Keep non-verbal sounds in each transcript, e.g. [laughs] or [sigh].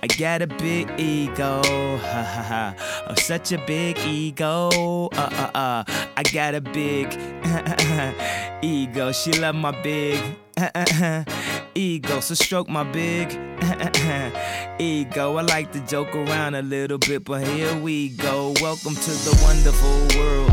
I got a big ego, ha ha ha. Oh, such a big ego, uh uh uh. I got a big [laughs] ego. She love my big [laughs] ego, so stroke my big [laughs] ego. I like to joke around a little bit, but here we go. Welcome to the wonderful world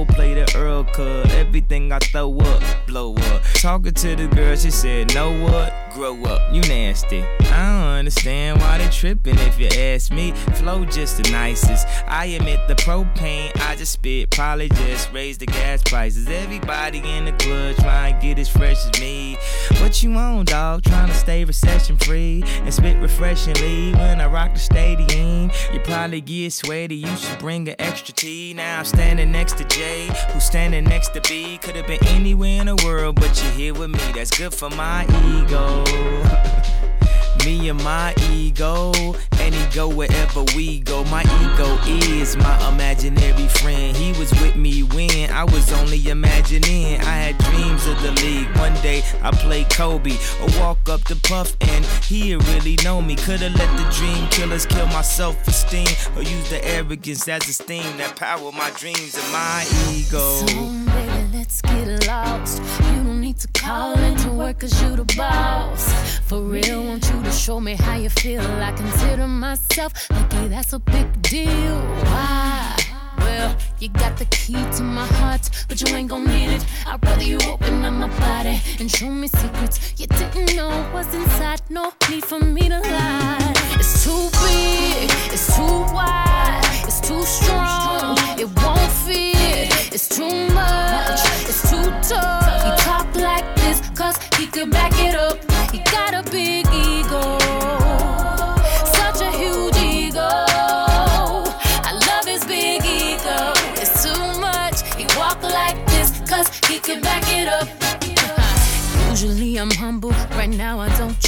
of play the Earl Cut. Everything I throw up, blow up. Talking to the girl, she said, Know what? Grow up, you nasty. I don't understand why they tripping if you ask me. Flow just the nicest. I admit the propane I just spit probably just raise the gas prices. Everybody in the club trying to get as fresh as me. What you on, dog? Trying to stay recession free and spit refreshingly when I rock the stadium. You probably get sweaty, you should bring an extra tea. Now I'm standing next to Jay, who's standing next to B. Could have been anywhere in the world, but you're here with me. That's good for my ego. [laughs] Me and my ego, and he go wherever we go. My ego is my imaginary friend. He was with me when I was only imagining. I had dreams of the league. One day I play Kobe or walk up to Puff, and he really know me. Coulda let the dream killers kill my self-esteem, or use the arrogance as a steam that power my dreams and my ego. So, baby, let's get lost. You need to call into work cause you the boss. For real, want you to show me how you feel. I consider myself lucky, that's a big deal. Why? Well, you got the key to my heart, but you ain't gon' need it. I'd rather you open up my body and show me secrets you didn't know was inside. No need for me to lie.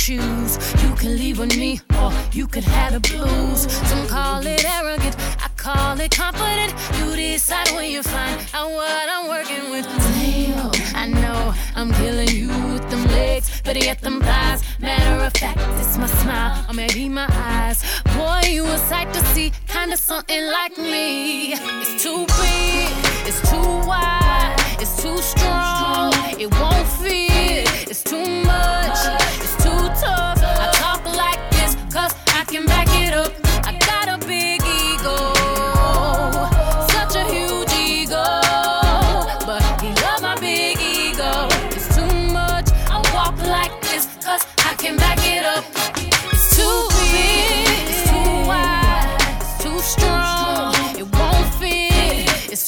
Choose. You can leave with me, or you could have the blues. Some call it arrogant, I call it confident. You decide when you find out what I'm working with. Damn, I know I'm killing you with them legs, but yet them thighs. Matter of fact, it's my smile, or maybe my eyes. Boy, you a sight to see, kinda something like me. It's too big, it's too wide, it's too strong, it won't fit. It's too much,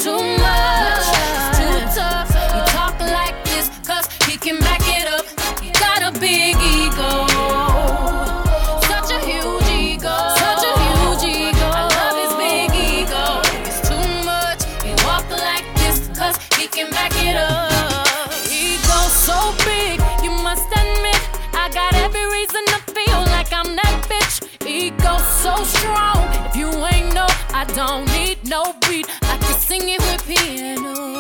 too much, sing it with piano.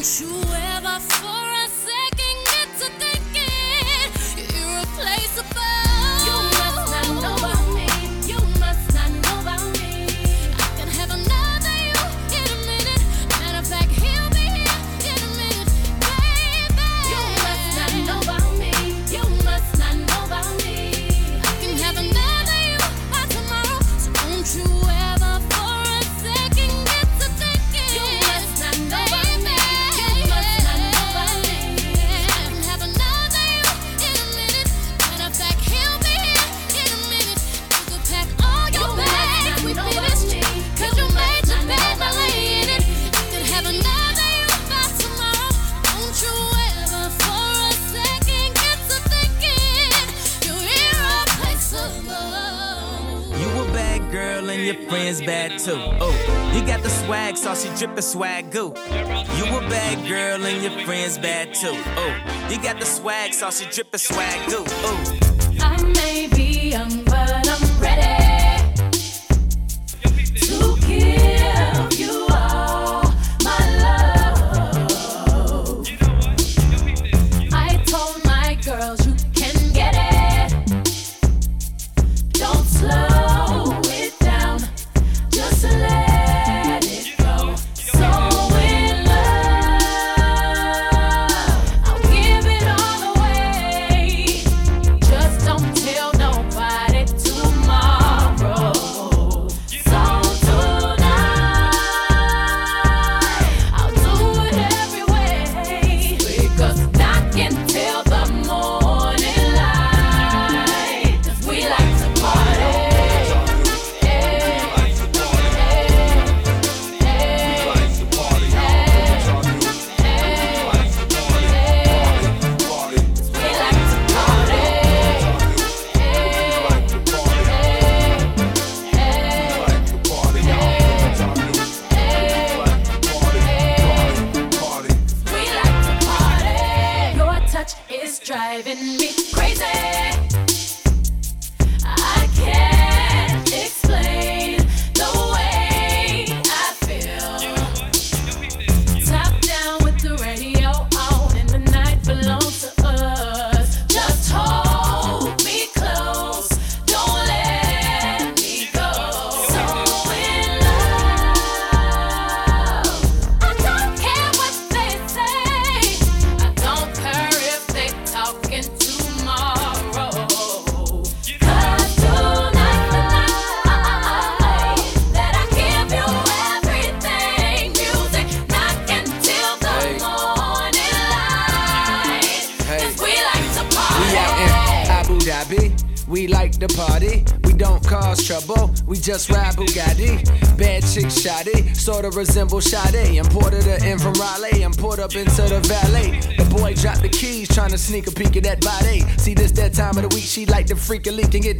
Don't you ever fall. drippin' swag goo. You a bad girl and your friends bad too. Ooh, you got the swag sauce, you drippin' swag goo. Ooh. Resemble Sade. Imported her in from Raleigh and put up into the valet. The boy dropped the keys, trying to sneak a peek at that body. See this that time of the week, she like to freak a leak and get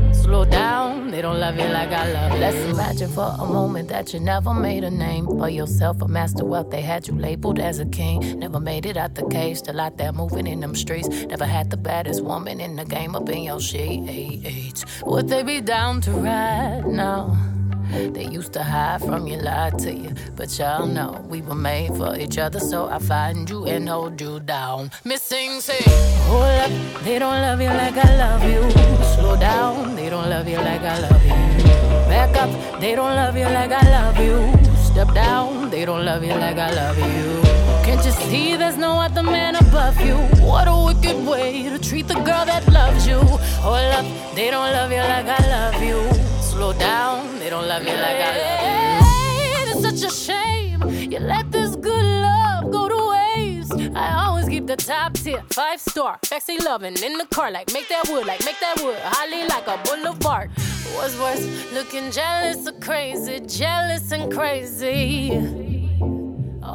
slow down. They don't love you like I love you. Let's imagine for a moment that you never made a name for yourself, a master wealth. They had you labeled as a king. Never made it out the cage, still out there moving in them streets. Never had the baddest woman in the game up in your sheets. Would they be down to ride now? They used to hide from you, lie to you. But y'all know we were made for each other, so I find you and hold you down. Missing, say, hold up, they don't love you like I love you. Slow down, they don't love you like I love you. Back up, they don't love you like I love you. Step down, they don't love you like I love you. Can't you see there's no other man above you? What a wicked way to treat the girl that loves you. Hold up, they don't love you like I love you slow down. They don't love you like I love you. It's such a shame you let this good love go to waste. I always keep the top tier, five star, sexy loving in the car, like make that wood, like make that wood, holly like a boulevard. What's worse, looking jealous or crazy, jealous and crazy.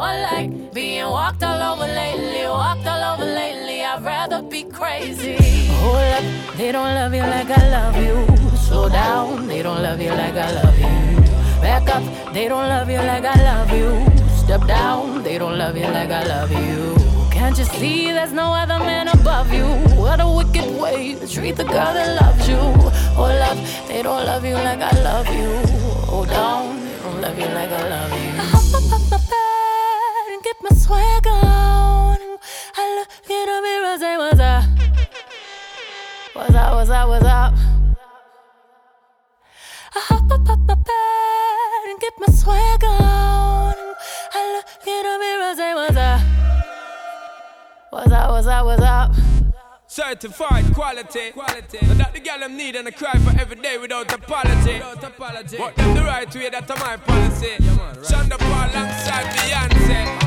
Or like being walked all over lately, walked all over lately. I'd rather be crazy. Hold up, they don't love you like I love you. Slow down, they don't love you like I love you. Back up, they don't love you like I love you. Step down, they don't love you like I love you. Can't you see there's no other man above you? What a wicked way to treat the girl that loves you. Oh, Hold up, they don't love you like I love you. Oh, Hold down, they don't love you like I love you Certified quality. quality. So that the girl them need and I cry for every day without apology. Without apology. But them the right way, that's my policy. Yeah, man, right. Sean da Paul alongside Beyonce.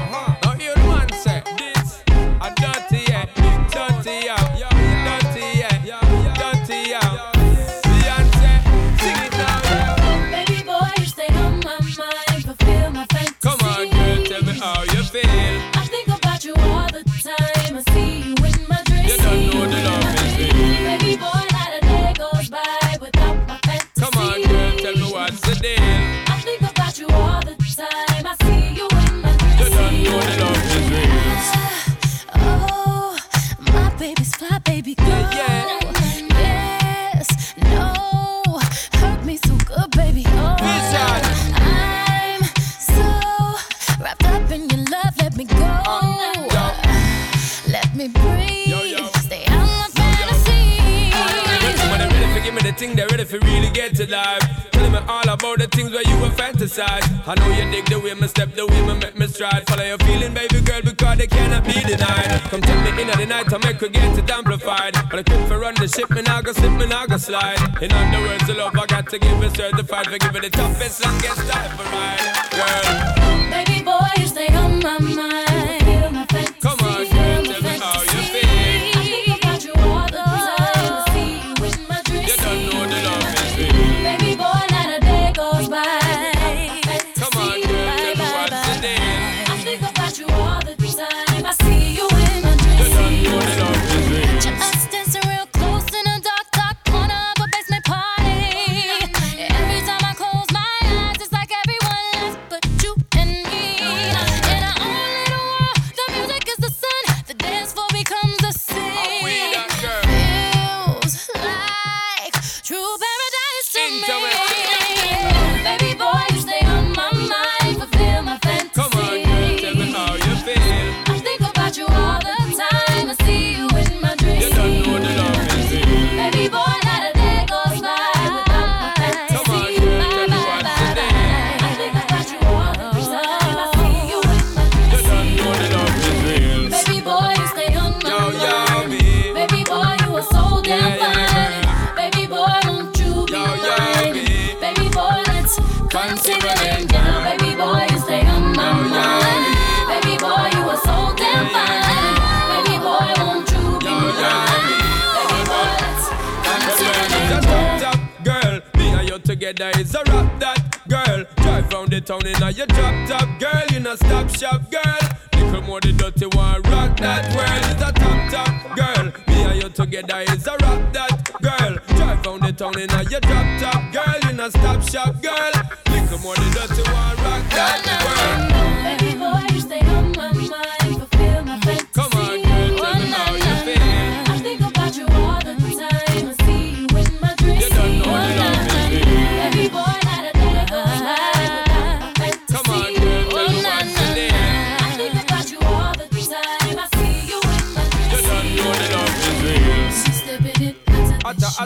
I know you dig the way me step, the way me make me stride. Follow your feeling, baby girl, because they cannot be denied. Come take me in at the night, I make her get it amplified. But I quit for run the ship, me now go slip, me now go slide. In other words, the love I got to give it certified for giving the toughest, longest time for ride, girl. Baby boy, you stay on my mind.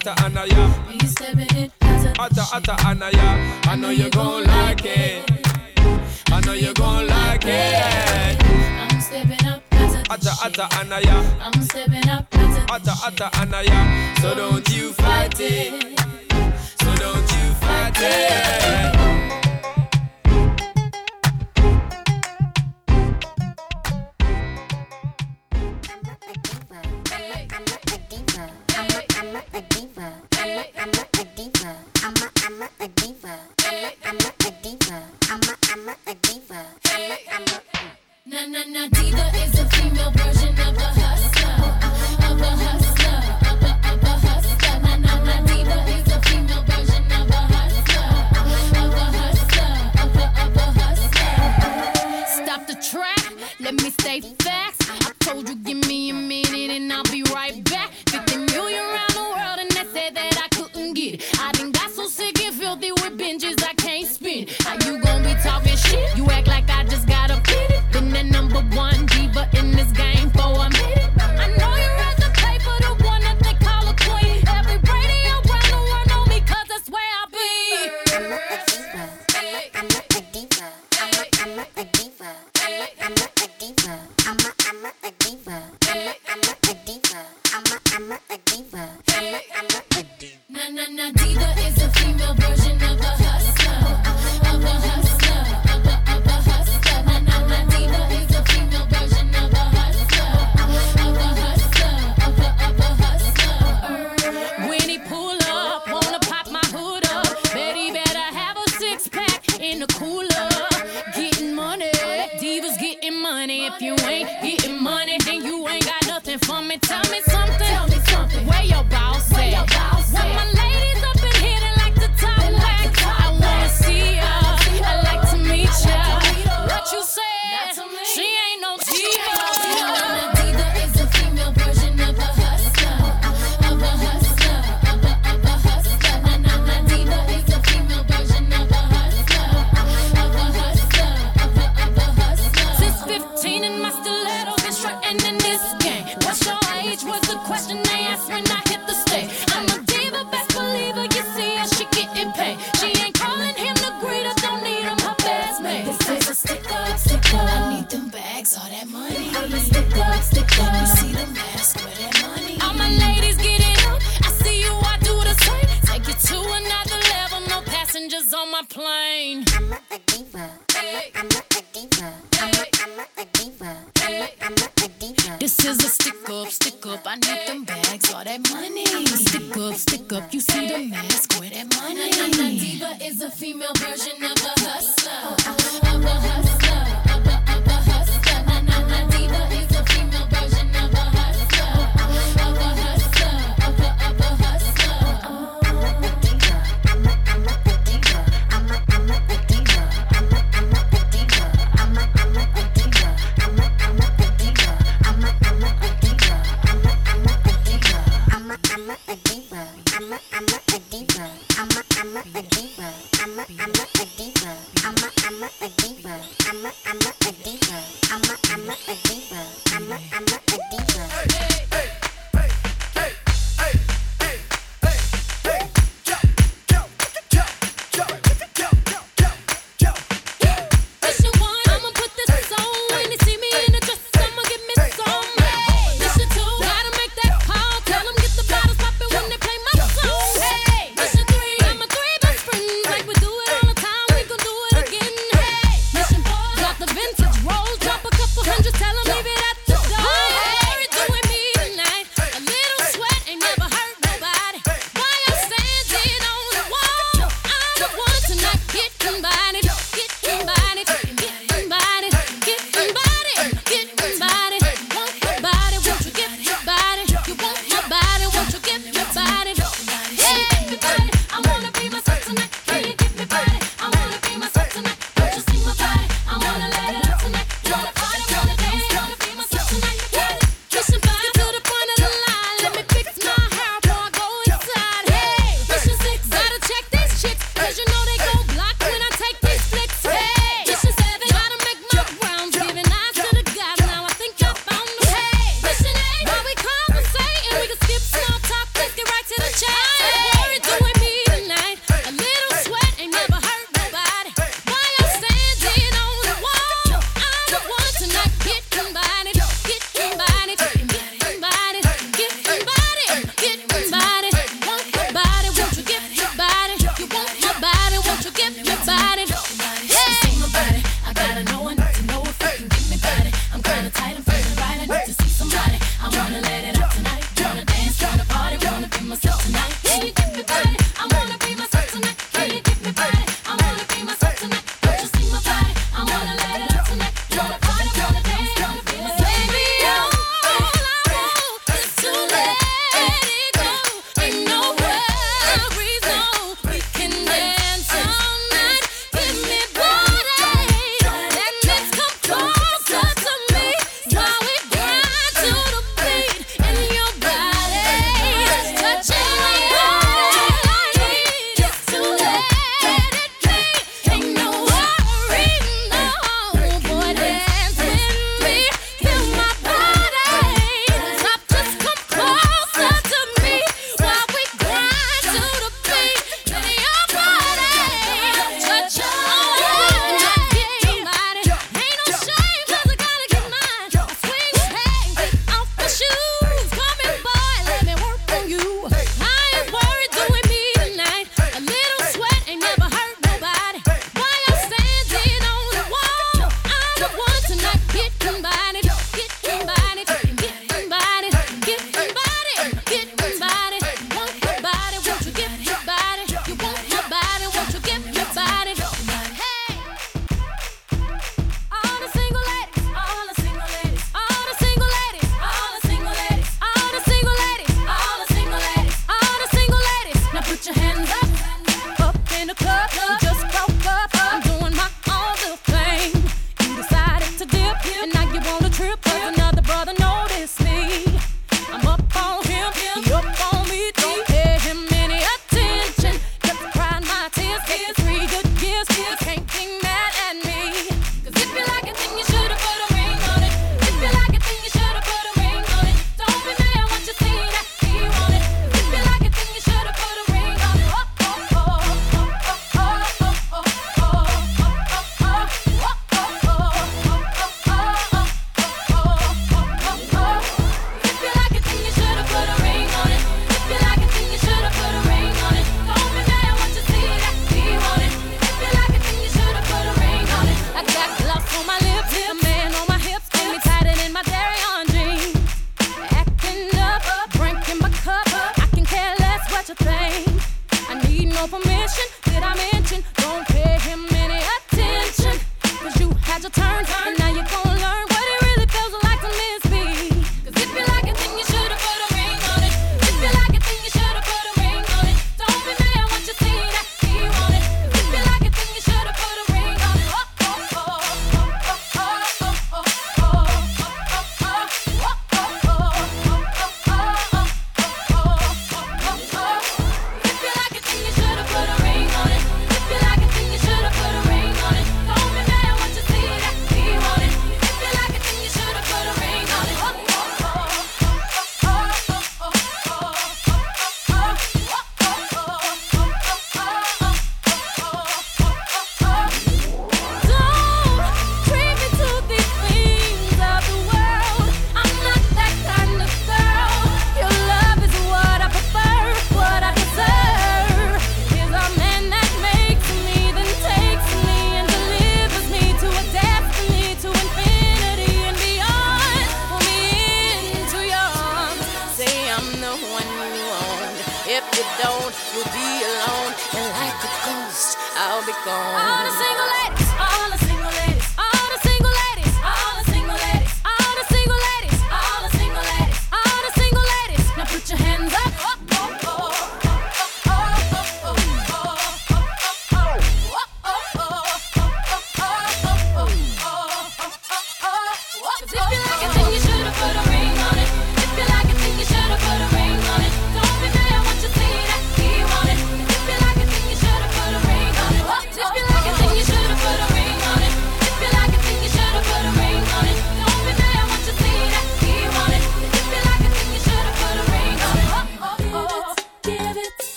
Atta Anaya. Atta Atta Anaya. I know you gon' like it. I know you gon' like it. I'm stepping up. Atta Atta Anaya. I'm stepping up. Atta Atta Anaya. So don't you fight it. So don't you fight it.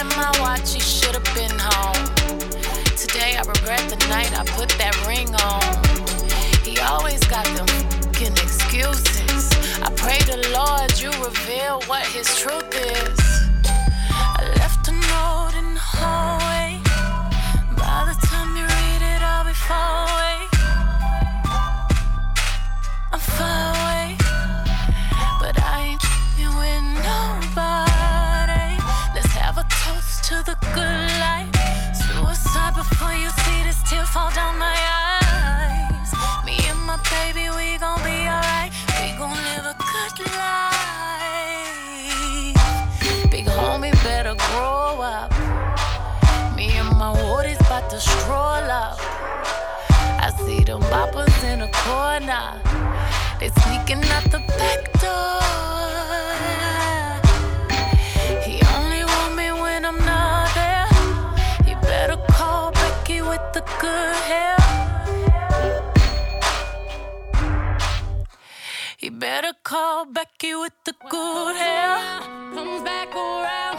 At my watch, he should've been home. Today I regret the night I put that ring on. He always got them fucking excuses. I pray the Lord you reveal what his truth is. I left a note in the hallway. By the time you read it, I'll be far good life. Suicide before you see this tear fall down my eyes. Me and my baby, we gon' be alright. We gon' live a good life. Big homie better grow up. Me and my woodies about to stroll up. I see them boppers in the corner. They sneaking out the back door. The good hair. He better call Becky with the good hair. Comes back around,